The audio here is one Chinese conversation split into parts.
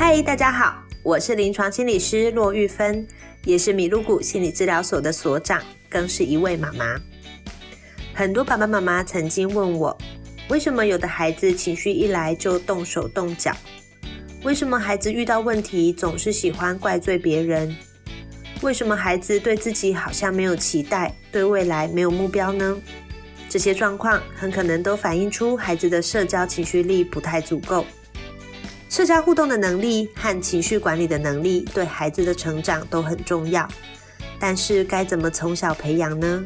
嗨，大家好，我是临床心理师骆玉芬，也是米露谷心理治疗所的所长，更是一位妈妈。很多爸爸妈妈曾经问我，为什么有的孩子情绪一来就动手动脚？为什么孩子遇到问题总是喜欢怪罪别人？为什么孩子对自己好像没有期待，对未来没有目标呢？这些状况很可能都反映出孩子的社交情绪力不太足够。社交互动的能力和情绪管理的能力对孩子的成长都很重要，但是该怎么从小培养呢？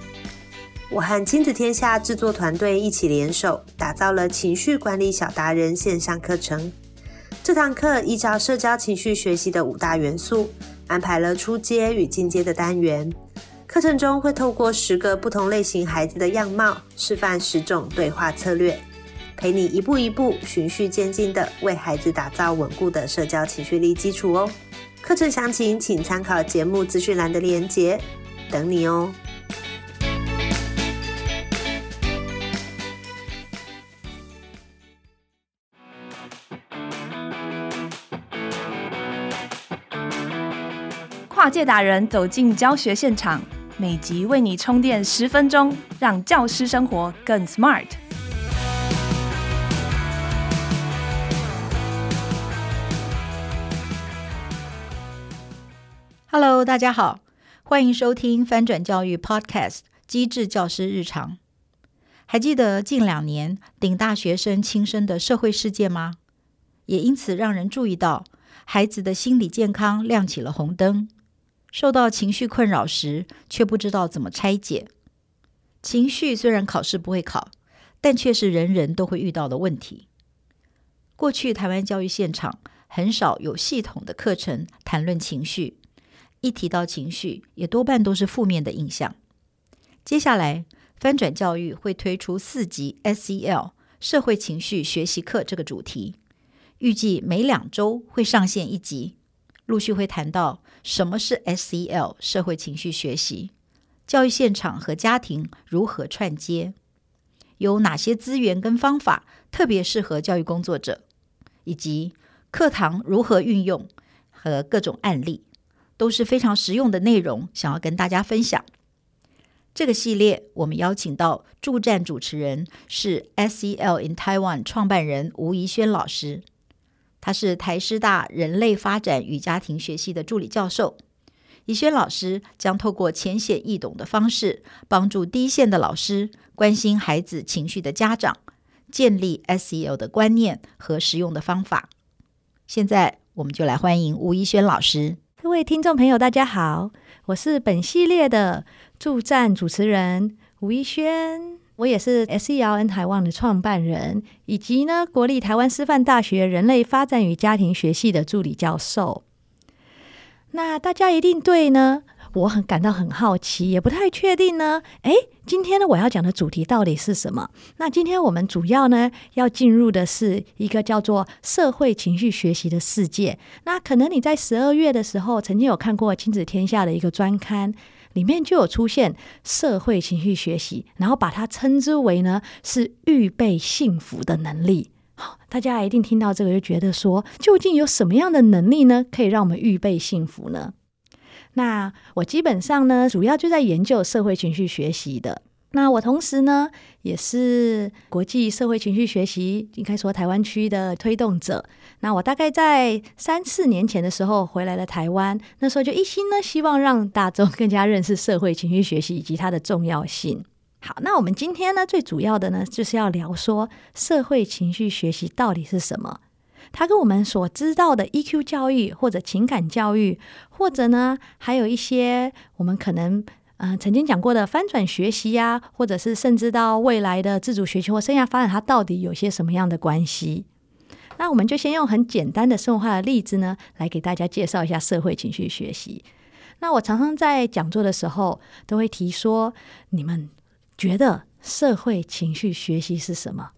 我和亲子天下制作团队一起联手，打造了情绪管理小达人线上课程。这堂课依照社交情绪学习的五大元素，安排了初阶与进阶的单元。课程中会透过十个不同类型孩子的样貌，示范十种对话策略。陪你一步一步循序渐进的为孩子打造稳固的社交情绪力基础哦。课程详情请参考节目资讯栏的链接，等你哦。跨界达人走进教学现场，每集为你充电十分钟，让教师生活更 smart。Hello，大家好，欢迎收听翻转教育 Podcast《机智教师日常》。还记得近两年顶大学生轻生的社会事件吗？也因此让人注意到孩子的心理健康亮起了红灯。受到情绪困扰时，却不知道怎么拆解。情绪虽然考试不会考，但却是人人都会遇到的问题。过去台湾教育现场很少有系统的课程谈论情绪。一提到情绪，也多半都是负面的印象。接下来，翻转教育会推出四集 SEL 社会情绪学习课这个主题，预计每两周会上线一集，陆续会谈到什么是 SEL 社会情绪学习，教育现场和家庭如何串接，有哪些资源跟方法特别适合教育工作者，以及课堂如何运用和各种案例。都是非常实用的内容，想要跟大家分享。这个系列我们邀请到助战主持人是 SEL in Taiwan 创办人吴怡轩老师，他是台师大人类发展与家庭学系的助理教授。怡轩老师将透过浅显易懂的方式，帮助第一线的老师、关心孩子情绪的家长，建立 SEL 的观念和实用的方法。现在我们就来欢迎吴怡轩老师。各位听众朋友，大家好，我是本系列的助战主持人吴一轩，我也是 S E L N 海望的创办人，以及呢国立台湾师范大学人类发展与家庭学系的助理教授。那大家一定对呢，我很感到很好奇，也不太确定呢。诶，今天呢，我要讲的主题到底是什么？那今天我们主要呢要进入的是一个叫做社会情绪学习的世界。那可能你在十二月的时候曾经有看过《亲子天下》的一个专刊，里面就有出现社会情绪学习，然后把它称之为呢是预备幸福的能力。好，大家一定听到这个就觉得说，究竟有什么样的能力呢，可以让我们预备幸福呢？那我基本上呢，主要就在研究社会情绪学习的。那我同时呢，也是国际社会情绪学习应该说台湾区的推动者。那我大概在三四年前的时候回来了台湾，那时候就一心呢，希望让大众更加认识社会情绪学习以及它的重要性。好，那我们今天呢，最主要的呢，就是要聊说社会情绪学习到底是什么。它跟我们所知道的 EQ 教育或者情感教育，或者呢，还有一些我们可能呃曾经讲过的翻转学习呀、或者是甚至到未来的自主学习或生涯发展，它到底有些什么样的关系？那我们就先用很简单的生活化的例子呢，来给大家介绍一下社会情绪学习。那我常常在讲座的时候都会提说，你们觉得社会情绪学习是什么？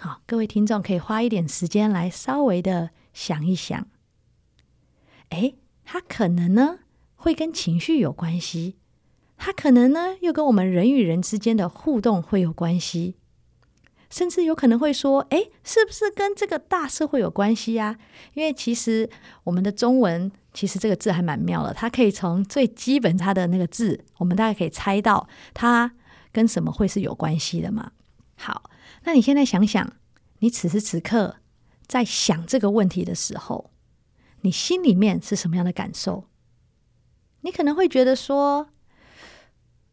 好，各位听众可以花一点时间来稍微的想一想。诶，它可能呢会跟情绪有关系，它可能呢又跟我们人与人之间的互动会有关系。甚至有可能会说：“诶，是不是跟这个大社会有关系呀？”因为其实我们的中文其实这个字还蛮妙的，它可以从最基本它的那个字，我们大概可以猜到它跟什么会是有关系的嘛。好，那你现在想想，你此时此刻在想这个问题的时候，你心里面是什么样的感受？你可能会觉得说：“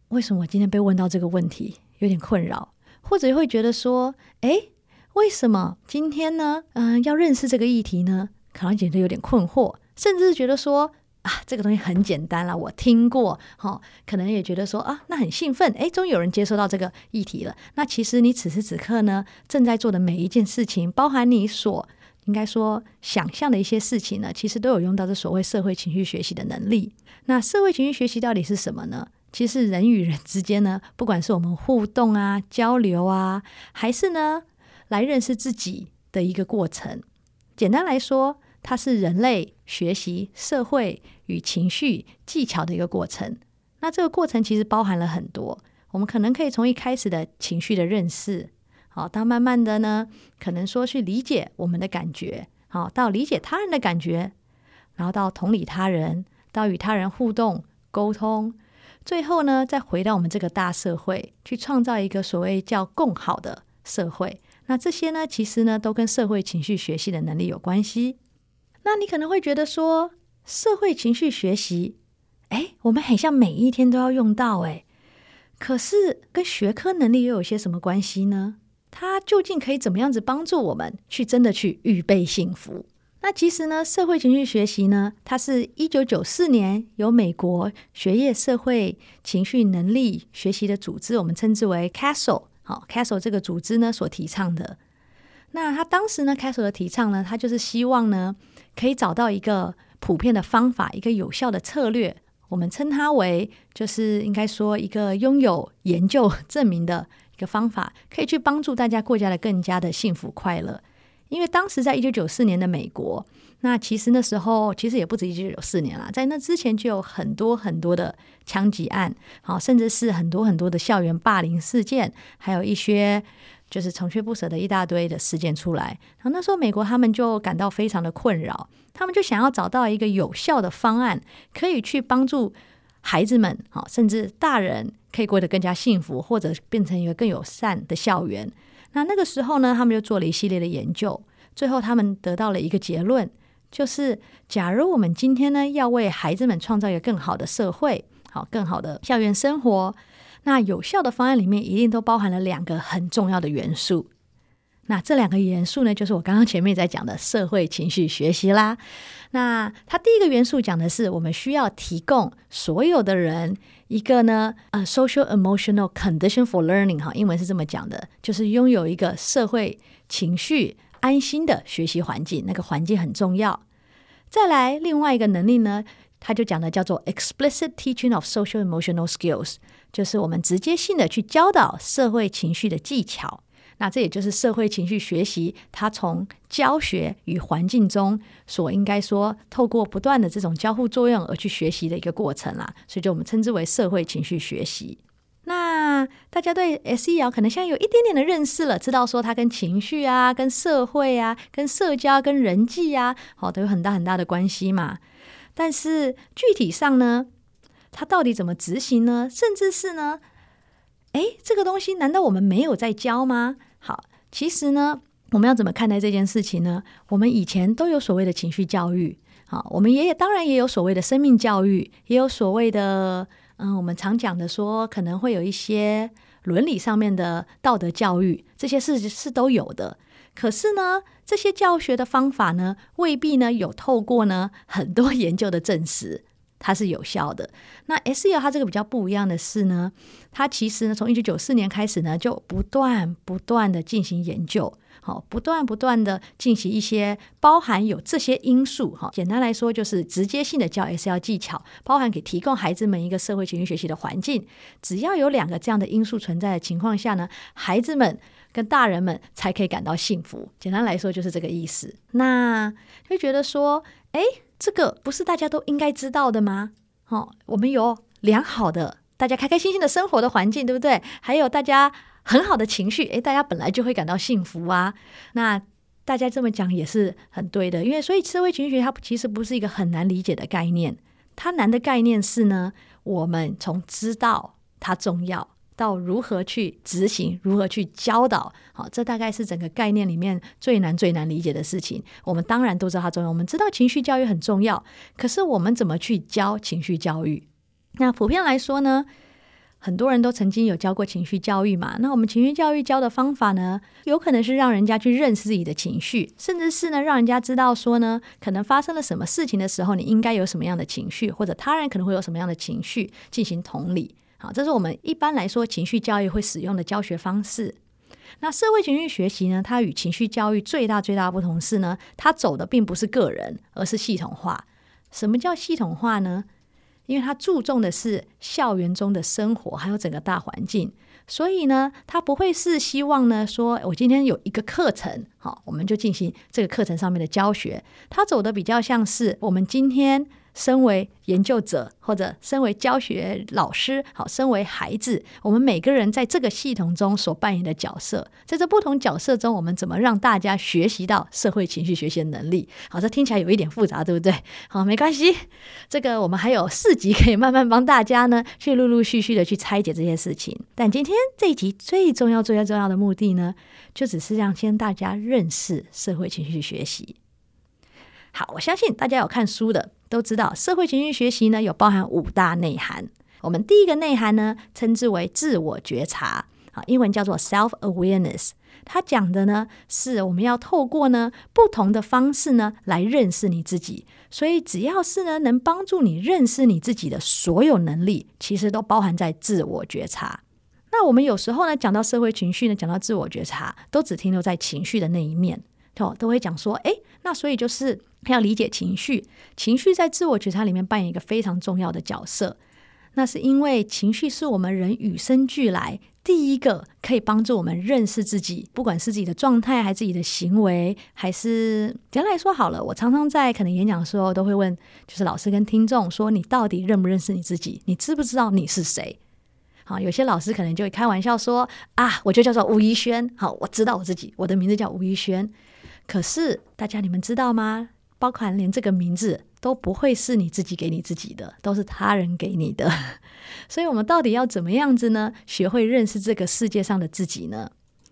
为什么我今天被问到这个问题，有点困扰？”或者会觉得说，诶，为什么今天呢？嗯、要认识这个议题呢，可能觉得有点困惑，甚至是觉得说，啊，这个东西很简单啦，我听过，哈、可能也觉得说，啊，那很兴奋，诶，终于有人接收到这个议题了。那其实你此时此刻呢，正在做的每一件事情，包含你所应该说想象的一些事情呢，其实都有用到这所谓社会情绪学习的能力。那社会情绪学习到底是什么呢？其实人与人之间呢，不管是我们互动啊、交流啊，还是呢来认识自己的一个过程。简单来说，它是人类学习社会与情绪技巧的一个过程。那这个过程其实包含了很多，我们可能可以从一开始的情绪的认识，好，到慢慢的呢，可能说去理解我们的感觉，好，到理解他人的感觉，然后到同理他人，到与他人互动沟通。最后呢，再回到我们这个大社会，去创造一个所谓叫共好的社会。那这些呢，其实呢，都跟社会情绪学习的能力有关系。那你可能会觉得说，社会情绪学习，哎，我们很像每一天都要用到，哎，可是跟学科能力又有些什么关系呢？它究竟可以怎么样子帮助我们去真的去预备幸福？那其实呢，社会情绪学习呢，它是一九九四年由美国学业社会情绪能力学习的组织，我们称之为 Castle，好，Castle 这个组织呢所提倡的。那他当时呢，Castle 的提倡呢，他就是希望呢，可以找到一个普遍的方法，一个有效的策略，我们称它为，就是应该说一个拥有研究证明的一个方法，可以去帮助大家过加的更加的幸福快乐。因为当时在一九九四年的美国，那其实那时候其实也不止一九九四年啦，在那之前就有很多很多的枪击案，好，甚至是很多很多的校园霸凌事件，还有一些就是穷追不舍的一大堆的事件出来。然后那时候美国他们就感到非常的困扰，他们就想要找到一个有效的方案，可以去帮助孩子们，好，甚至大人可以过得更加幸福，或者变成一个更友善的校园。那那个时候呢，他们就做了一系列的研究，最后他们得到了一个结论，就是假如我们今天呢要为孩子们创造一个更好的社会，好，更好的校园生活，那有效的方案里面一定都包含了两个很重要的元素。那这两个元素呢，就是我刚刚前面在讲的社会情绪学习啦。那它第一个元素讲的是，我们需要提供所有的人。一个呢，呃，social emotional condition for learning，哈，英文是这么讲的，就是拥有一个社会情绪安心的学习环境，那个环境很重要。再来，另外一个能力呢，他就讲的叫做 explicit teaching of social emotional skills，就是我们直接性的去教导社会情绪的技巧。那这也就是社会情绪学习，它从教学与环境中所应该说透过不断的这种交互作用而去学习的一个过程啦，所以就我们称之为社会情绪学习。那大家对 SEL 可能现在有一点点的认识了，知道说它跟情绪啊、跟社会啊、跟社交、跟人际啊，好，都有很大很大的关系嘛。但是具体上呢，它到底怎么执行呢？甚至是呢？哎，这个东西难道我们没有在教吗？好，其实呢，我们要怎么看待这件事情呢？我们以前都有所谓的情绪教育，好，我们也当然也有所谓的生命教育，也有所谓的，嗯，我们常讲的说可能会有一些伦理上面的道德教育，这些事是都有的。可是呢，这些教学的方法呢，未必呢有透过呢很多研究的证实。它是有效的。那 SEL 它这个比较不一样的是呢，它其实呢从一九九四年开始呢，就不断不断的进行研究，好，不断不断的进行一些包含有这些因素，哈，简单来说就是直接性的教 SEL 技巧，包含给提供孩子们一个社会情绪学习的环境。只要有两个这样的因素存在的情况下呢，孩子们跟大人们才可以感到幸福。简单来说就是这个意思。那会觉得说，哎。这个不是大家都应该知道的吗？哦，我们有良好的、大家开开心心的生活的环境，对不对？还有大家很好的情绪，诶，大家本来就会感到幸福啊。那大家这么讲也是很对的，因为所以社会情绪它其实不是一个很难理解的概念，它难的概念是呢，我们从知道它重要。到如何去执行，如何去教导，好，这大概是整个概念里面最难、最难理解的事情。我们当然都知道它重要，我们知道情绪教育很重要，可是我们怎么去教情绪教育？那普遍来说呢，很多人都曾经有教过情绪教育嘛。那我们情绪教育教的方法呢，有可能是让人家去认识自己的情绪，甚至是呢，让人家知道说呢，可能发生了什么事情的时候，你应该有什么样的情绪，或者他人可能会有什么样的情绪，进行同理。好，这是我们一般来说情绪教育会使用的教学方式。那社会情绪学习呢，它与情绪教育最大最大的不同是呢，它走的并不是个人，而是系统化。什么叫系统化呢？因为它注重的是校园中的生活，还有整个大环境。所以呢，它不会是希望呢，说我今天有一个课程，好，我们就进行这个课程上面的教学。它走的比较像是我们今天。身为研究者，或者身为教学老师，好，身为孩子，我们每个人在这个系统中所扮演的角色，在这不同角色中，我们怎么让大家学习到社会情绪学习能力？好，这听起来有一点复杂，对不对？好，没关系，这个我们还有四集可以慢慢帮大家呢，去陆陆续续的去拆解这些事情。但今天这一集最重要、最重要的目的呢，就只是让先大家认识社会情绪学习。好，我相信大家有看书的。都知道社会情绪学习呢，有包含五大内涵。我们第一个内涵呢，称之为自我觉察，啊，英文叫做 self awareness。它讲的呢，是我们要透过呢不同的方式呢来认识你自己。所以只要是呢能帮助你认识你自己的所有能力，其实都包含在自我觉察。那我们有时候呢讲到社会情绪呢，讲到自我觉察，都只停留在情绪的那一面，都会讲说，诶，那所以就是。要理解情绪，情绪在自我觉察里面扮演一个非常重要的角色。那是因为情绪是我们人与生俱来第一个可以帮助我们认识自己，不管是自己的状态，还是自己的行为，还是简单来说好了。我常常在可能演讲的时候都会问，就是老师跟听众说：“你到底认不认识你自己？你知不知道你是谁？”好，有些老师可能就会开玩笑说：“啊，我就叫做吴一轩。好，我知道我自己，我的名字叫吴一轩。可是大家你们知道吗？”包含连这个名字都不会是你自己给你自己的，都是他人给你的。所以，我们到底要怎么样子呢？学会认识这个世界上的自己呢？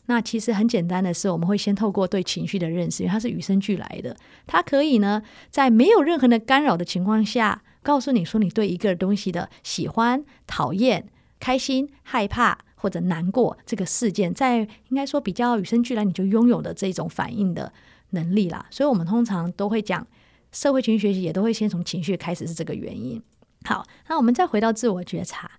那其实很简单的是，我们会先透过对情绪的认识，因为它是与生俱来的。它可以呢，在没有任何的干扰的情况下，告诉你说你对一个东西的喜欢、讨厌、开心、害怕或者难过这个事件，在应该说比较与生俱来，你就拥有的这种反应的。能力啦，所以我们通常都会讲社会情绪学习，也都会先从情绪开始，是这个原因。好，那我们再回到自我觉察。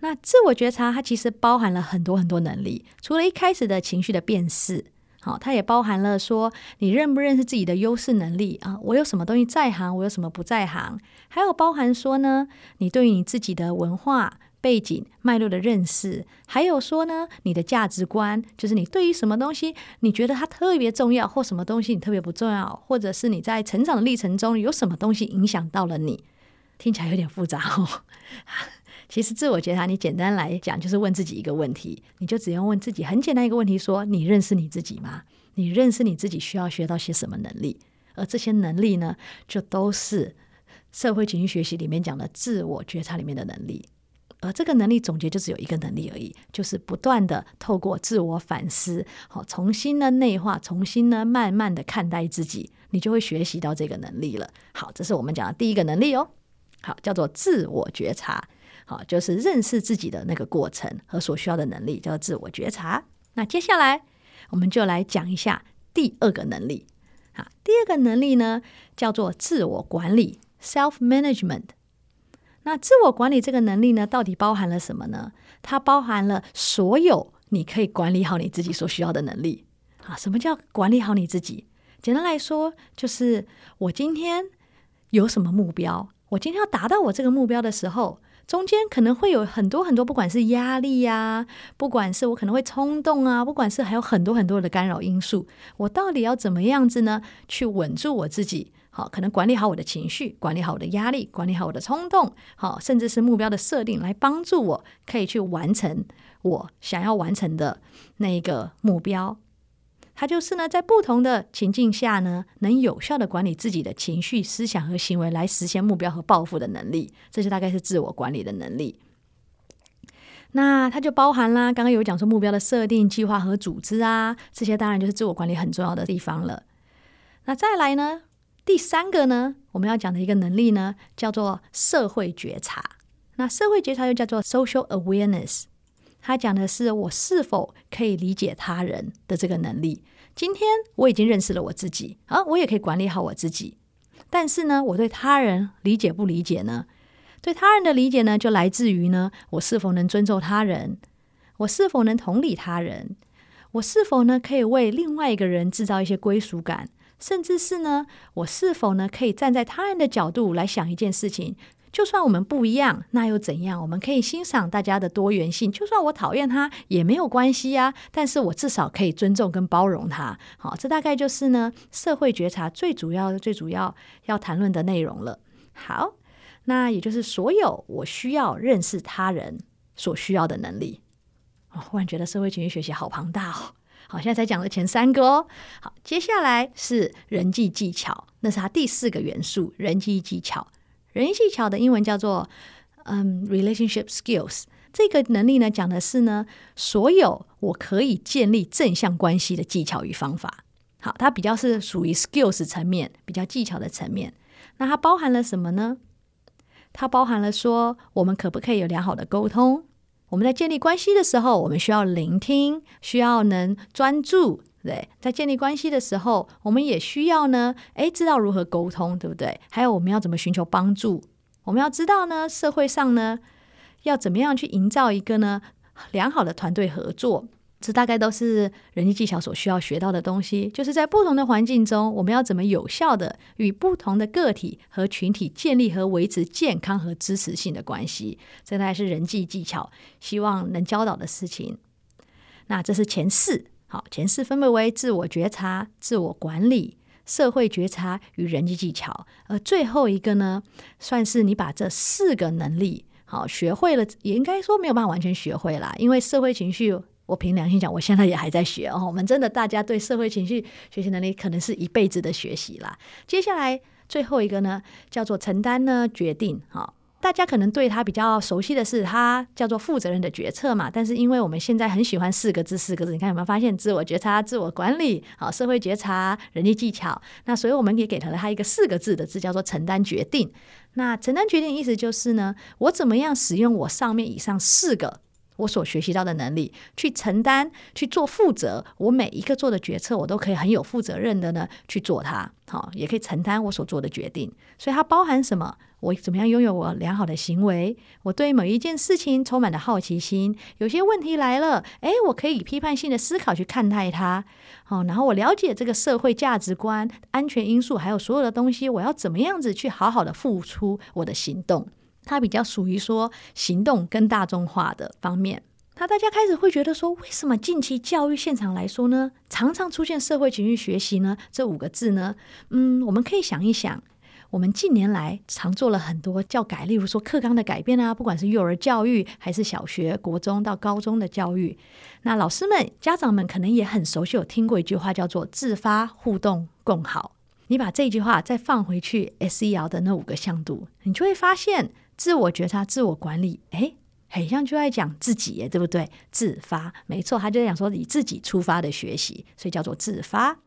那自我觉察它其实包含了很多很多能力，除了一开始的情绪的辨识，好，它也包含了说你认不认识自己的优势能力啊，我有什么东西在行，我有什么不在行，还有包含说呢，你对于你自己的文化。背景脉络的认识，还有说呢，你的价值观，就是你对于什么东西，你觉得它特别重要，或什么东西你特别不重要，或者是你在成长的历程中有什么东西影响到了你，听起来有点复杂哦。其实自我觉察，你简单来讲就是问自己一个问题，你就只用问自己很简单一个问题：说你认识你自己吗？你认识你自己需要学到些什么能力？而这些能力呢，就都是社会情绪学习里面讲的自我觉察里面的能力。而这个能力总结就只有一个能力而已，就是不断的透过自我反思，好，重新的内化，重新呢慢慢的看待自己，你就会学习到这个能力了。好，这是我们讲的第一个能力哦。好，叫做自我觉察，好，就是认识自己的那个过程和所需要的能力，叫做自我觉察。那接下来我们就来讲一下第二个能力。好，第二个能力呢叫做自我管理 （self management）。那自我管理这个能力呢，到底包含了什么呢？它包含了所有你可以管理好你自己所需要的能力啊。什么叫管理好你自己？简单来说，就是我今天有什么目标，我今天要达到我这个目标的时候，中间可能会有很多很多，不管是压力呀、不管是我可能会冲动啊，不管是还有很多很多的干扰因素，我到底要怎么样子呢？去稳住我自己，好，可能管理好我的情绪，管理好我的压力，管理好我的冲动，好，甚至是目标的设定，来帮助我可以去完成我想要完成的那一个目标。它就是呢，在不同的情境下呢，能有效的管理自己的情绪、思想和行为，来实现目标和抱负的能力。这些大概是自我管理的能力。那它就包含啦，刚刚有讲说目标的设定、计划和组织啊，这些当然就是自我管理很重要的地方了。那再来呢，第三个呢，我们要讲的一个能力呢，叫做社会觉察。那社会觉察又叫做 social awareness。他讲的是我是否可以理解他人的这个能力。今天我已经认识了我自己啊，我也可以管理好我自己。但是呢，我对他人理解不理解呢？对他人的理解呢，就来自于呢，我是否能尊重他人？我是否能同理他人？我是否呢，可以为另外一个人制造一些归属感？甚至是呢，我是否呢，可以站在他人的角度来想一件事情？就算我们不一样，那又怎样？我们可以欣赏大家的多元性。就算我讨厌他，也没有关系呀。但是我至少可以尊重跟包容他。好，这大概就是呢，社会觉察最主要、最主要要谈论的内容了。好，那也就是所有我需要认识他人所需要的能力。哦，忽然觉得社会情绪学习好庞大哦。好，现在才讲了前三个哦。好，接下来是人际技巧，那是它第四个元素——人际技巧。人际技巧的英文叫做嗯，relationship skills。这个能力呢，讲的是呢，所有我可以建立正向关系的技巧与方法。好，它比较是属于 skills 层面，比较技巧的层面。那它包含了什么呢？它包含了说，我们可不可以有良好的沟通？我们在建立关系的时候，我们需要聆听，需要能专注。对，在建立关系的时候，我们也需要呢，诶，知道如何沟通，对不对？还有我们要怎么寻求帮助？我们要知道呢，社会上呢，要怎么样去营造一个呢良好的团队合作？这大概都是人际技巧所需要学到的东西。就是在不同的环境中，我们要怎么有效的与不同的个体和群体建立和维持健康和支持性的关系。这大概是人际技巧，希望能教导的事情。那这是前四。好，前四分别为自我觉察、自我管理、社会觉察与人际技巧。而最后一个呢，算是你把这四个能力好学会了，也应该说没有办法完全学会啦。因为社会情绪，我凭良心讲，我现在也还在学哦。我们真的，大家对社会情绪学习能力，可能是一辈子的学习啦。接下来最后一个呢，叫做承担呢决定。好。大家可能对他比较熟悉的是，他叫做负责任的决策嘛。但是因为我们现在很喜欢四个字，四个字，你看有没有发现？自我觉察、自我管理、好社会觉察、人际技巧。那所以我们也给了他一个四个字的字，叫做承担决定。那承担决定意思就是呢，我怎么样使用我上面以上四个。我所学习到的能力，去承担、去做负责，我每一个做的决策，我都可以很有负责任的呢去做它。好，也可以承担我所做的决定。所以它包含什么？我怎么样拥有我良好的行为？我对某一件事情充满了好奇心。有些问题来了，诶，我可以以批判性的思考去看待它。好，然后我了解这个社会价值观、安全因素，还有所有的东西，我要怎么样子去好好的付出我的行动。它比较属于说行动跟大众化的方面。那大家开始会觉得说，为什么近期教育现场来说呢，常常出现社会情绪学习呢？这五个字呢？嗯，我们可以想一想，我们近年来常做了很多教改，例如说课纲的改变啊，不管是幼儿教育还是小学、国中到高中的教育，那老师们、家长们可能也很熟悉，有听过一句话叫做“自发、互动、共好”。你把这句话再放回去 SEL 的那五个向度，你就会发现。自我觉察、自我管理，诶，很像就在讲自己耶，对不对？自发，没错，他就在讲说以自己出发的学习，所以叫做自发。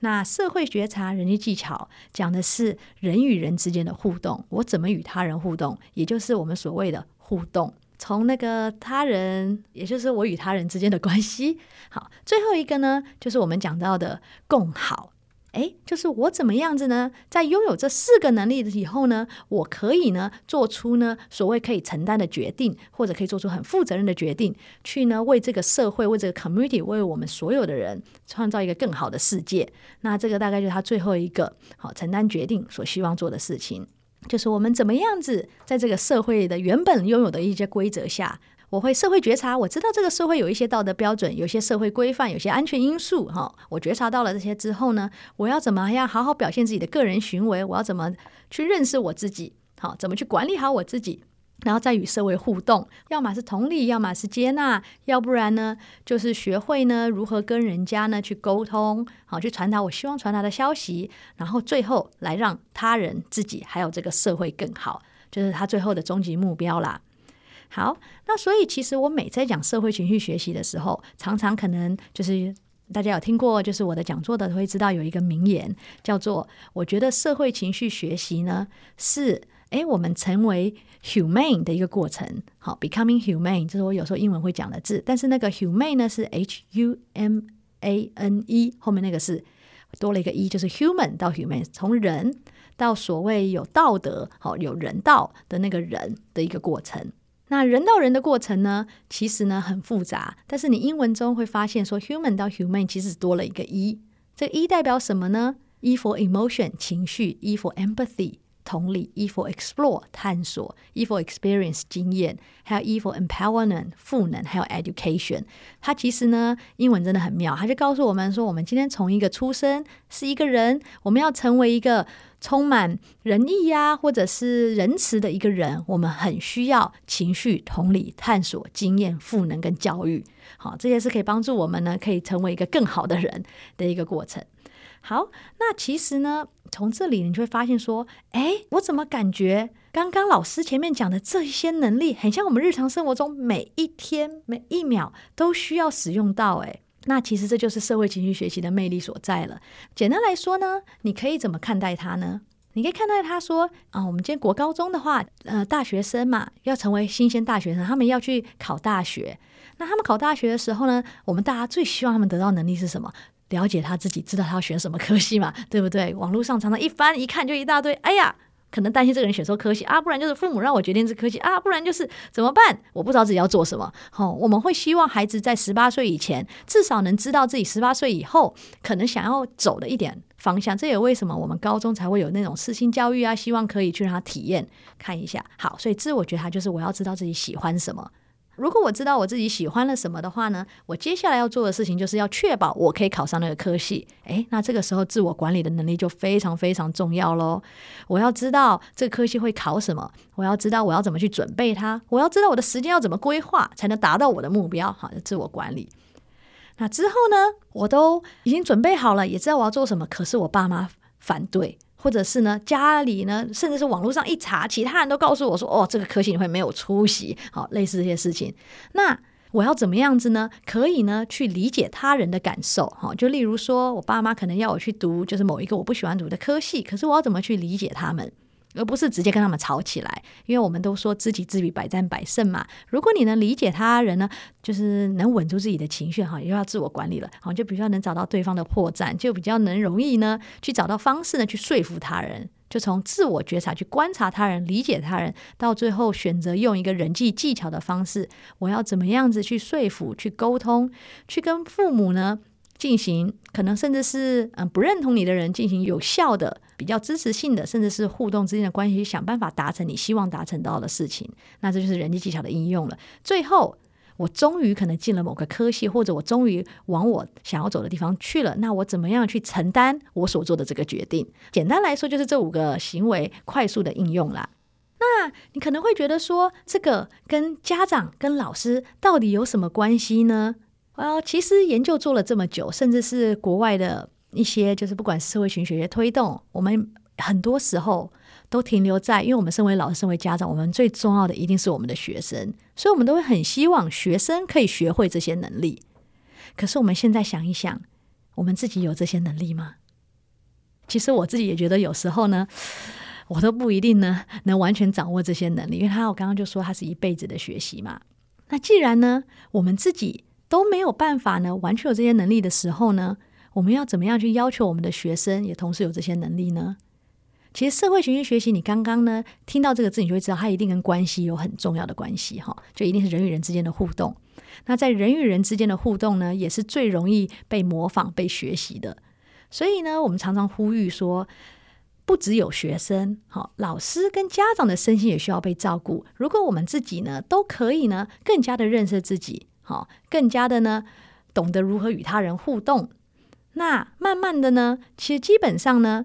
那社会觉察、人际技巧，讲的是人与人之间的互动，我怎么与他人互动，也就是我们所谓的互动，从那个他人，也就是我与他人之间的关系。好，最后一个呢，就是我们讲到的共好。哎，就是我怎么样子呢？在拥有这四个能力以后呢，我可以呢做出呢所谓可以承担的决定，或者可以做出很负责任的决定，去呢为这个社会、为这个 community、为我们所有的人创造一个更好的世界。那这个大概就是他最后一个好承担决定所希望做的事情。就是我们怎么样子在这个社会的原本拥有的一些规则下，我会社会觉察，我知道这个社会有一些道德标准，有些社会规范，有些安全因素。哈，我觉察到了这些之后呢，我要怎么样好好表现自己的个人行为？我要怎么去认识我自己？好，怎么去管理好我自己？然后再与社会互动，要么是同理，要么是接纳，要不然呢，就是学会呢如何跟人家呢去沟通，好，去传达我希望传达的消息，然后最后来让他人、自己还有这个社会更好，就是他最后的终极目标啦。好，那所以其实我每在讲社会情绪学习的时候，常常可能就是大家有听过，就是我的讲座的都会知道有一个名言，叫做“我觉得社会情绪学习呢是”。哎，我们成为 humane 的一个过程，好，becoming humane，这是我有时候英文会讲的字，但是那个 humane 呢是 h u m a n e，后面那个是多了一个 e，就是 human 到 humane，从人到所谓有道德、好有人道的那个人的一个过程。那人到人的过程呢，其实呢很复杂，但是你英文中会发现说 human 到 human 其实多了一个 e，这个 e 代表什么呢？e for emotion 情绪，e for empathy。同理，E for explore 探索，E for experience 经验，还有 E for empowerment 赋能，还有 education。它其实呢，英文真的很妙，它就告诉我们说，我们今天从一个出生是一个人，我们要成为一个充满仁义呀、或者是仁慈的一个人，我们很需要情绪、同理、探索、经验、赋能跟教育。好，这些是可以帮助我们呢，可以成为一个更好的人的一个过程。好，那其实呢，从这里你就会发现说，哎，我怎么感觉刚刚老师前面讲的这些能力，很像我们日常生活中每一天每一秒都需要使用到？哎，那其实这就是社会情绪学习的魅力所在了。简单来说呢，你可以怎么看待它呢？你可以看待它说，啊，我们今天国高中的话，呃，大学生嘛，要成为新鲜大学生，他们要去考大学。那他们考大学的时候呢，我们大家最希望他们得到能力是什么？了解他自己，知道他要选什么科系嘛，对不对？网络上常常一翻一看就一大堆，哎呀，可能担心这个人选错科系啊，不然就是父母让我决定这科系啊，不然就是怎么办？我不知道自己要做什么。好、哦，我们会希望孩子在十八岁以前，至少能知道自己十八岁以后可能想要走的一点方向。这也为什么我们高中才会有那种适性教育啊，希望可以去让他体验看一下。好，所以自我觉察就是我要知道自己喜欢什么。如果我知道我自己喜欢了什么的话呢，我接下来要做的事情就是要确保我可以考上那个科系。诶，那这个时候自我管理的能力就非常非常重要喽。我要知道这个科系会考什么，我要知道我要怎么去准备它，我要知道我的时间要怎么规划才能达到我的目标。好，自我管理。那之后呢，我都已经准备好了，也知道我要做什么，可是我爸妈反对。或者是呢，家里呢，甚至是网络上一查，其他人都告诉我说：“哦，这个科系你会没有出息。”好，类似这些事情。那我要怎么样子呢？可以呢，去理解他人的感受。哈，就例如说，我爸妈可能要我去读，就是某一个我不喜欢读的科系，可是我要怎么去理解他们？而不是直接跟他们吵起来，因为我们都说知己知彼，百战百胜嘛。如果你能理解他人呢，就是能稳住自己的情绪哈，又要自我管理了，好，就比较能找到对方的破绽，就比较能容易呢去找到方式呢去说服他人。就从自我觉察去观察他人，理解他人，到最后选择用一个人际技巧的方式，我要怎么样子去说服、去沟通、去跟父母呢？进行可能甚至是嗯不认同你的人进行有效的、比较支持性的，甚至是互动之间的关系，想办法达成你希望达成到的事情。那这就是人际技巧的应用了。最后，我终于可能进了某个科系，或者我终于往我想要走的地方去了。那我怎么样去承担我所做的这个决定？简单来说，就是这五个行为快速的应用啦。那你可能会觉得说，这个跟家长、跟老师到底有什么关系呢？呃，其实研究做了这么久，甚至是国外的一些，就是不管社会学学推动，我们很多时候都停留在，因为我们身为老师、身为家长，我们最重要的一定是我们的学生，所以我们都会很希望学生可以学会这些能力。可是我们现在想一想，我们自己有这些能力吗？其实我自己也觉得有时候呢，我都不一定呢能完全掌握这些能力，因为他我刚刚就说他是一辈子的学习嘛。那既然呢，我们自己都没有办法呢，完全有这些能力的时候呢，我们要怎么样去要求我们的学生也同时有这些能力呢？其实社会情绪学习，你刚刚呢听到这个字，你就会知道它一定跟关系有很重要的关系哈，就一定是人与人之间的互动。那在人与人之间的互动呢，也是最容易被模仿、被学习的。所以呢，我们常常呼吁说，不只有学生，好，老师跟家长的身心也需要被照顾。如果我们自己呢，都可以呢，更加的认识自己，好，更加的呢，懂得如何与他人互动，那慢慢的呢，其实基本上呢，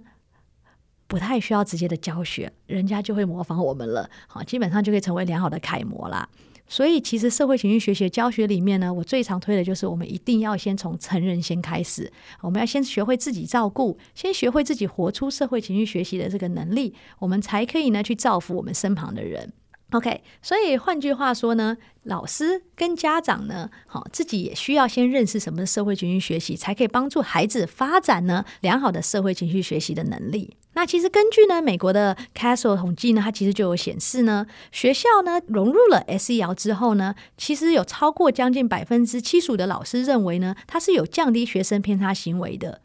不太需要直接的教学，人家就会模仿我们了，好，基本上就可以成为良好的楷模啦。所以，其实社会情绪学习的教学里面呢，我最常推的就是我们一定要先从成人先开始，我们要先学会自己照顾，先学会自己活出社会情绪学习的这个能力，我们才可以呢去造福我们身旁的人。OK，所以换句话说呢，老师跟家长呢，好，自己也需要先认识什么是社会情绪学习，才可以帮助孩子发展呢良好的社会情绪学习的能力。那其实根据呢美国的 Castle 统计呢，它其实就有显示呢，学校呢融入了 SEL 之后呢，其实有超过将近百分之七十五的老师认为呢，它是有降低学生偏差行为的。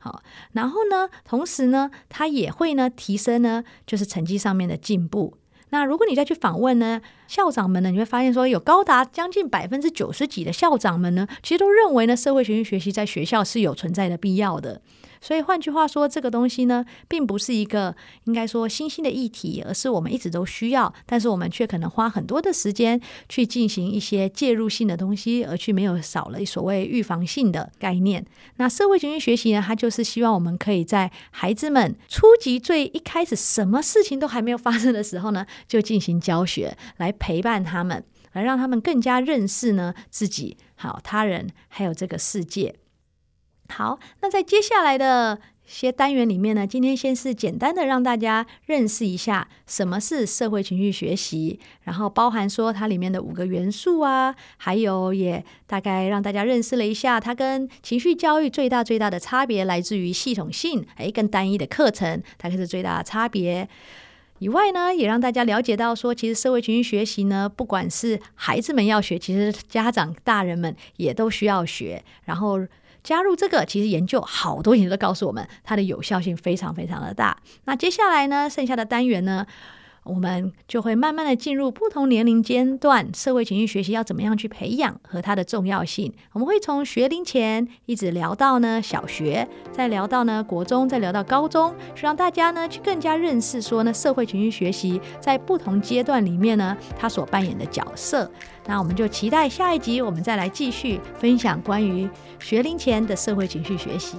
好，然后呢，同时呢，它也会呢提升呢，就是成绩上面的进步。那如果你再去访问呢，校长们呢，你会发现说，有高达将近百分之九十几的校长们呢，其实都认为呢，社会情绪学习在学校是有存在的必要的。所以换句话说，这个东西呢，并不是一个应该说新兴的议题，而是我们一直都需要，但是我们却可能花很多的时间去进行一些介入性的东西，而去没有少了所谓预防性的概念。那社会情绪学习呢，它就是希望我们可以在孩子们初级最一开始什么事情都还没有发生的时候呢，就进行教学，来陪伴他们，来让他们更加认识呢自己、好他人，还有这个世界。好，那在接下来的些单元里面呢，今天先是简单的让大家认识一下什么是社会情绪学习，然后包含说它里面的五个元素啊，还有也大概让大家认识了一下它跟情绪教育最大最大的差别来自于系统性，诶，跟单一的课程，大概是最大的差别。以外呢，也让大家了解到说，其实社会情绪学习呢，不管是孩子们要学，其实家长大人们也都需要学，然后。加入这个，其实研究好多研究都告诉我们，它的有效性非常非常的大。那接下来呢，剩下的单元呢，我们就会慢慢的进入不同年龄阶段社会情绪学习要怎么样去培养和它的重要性。我们会从学龄前一直聊到呢小学，再聊到呢国中，再聊到高中，是让大家呢去更加认识说呢社会情绪学习在不同阶段里面呢它所扮演的角色。那我们就期待下一集我们再来继续分享关于学龄前的社会情绪学习。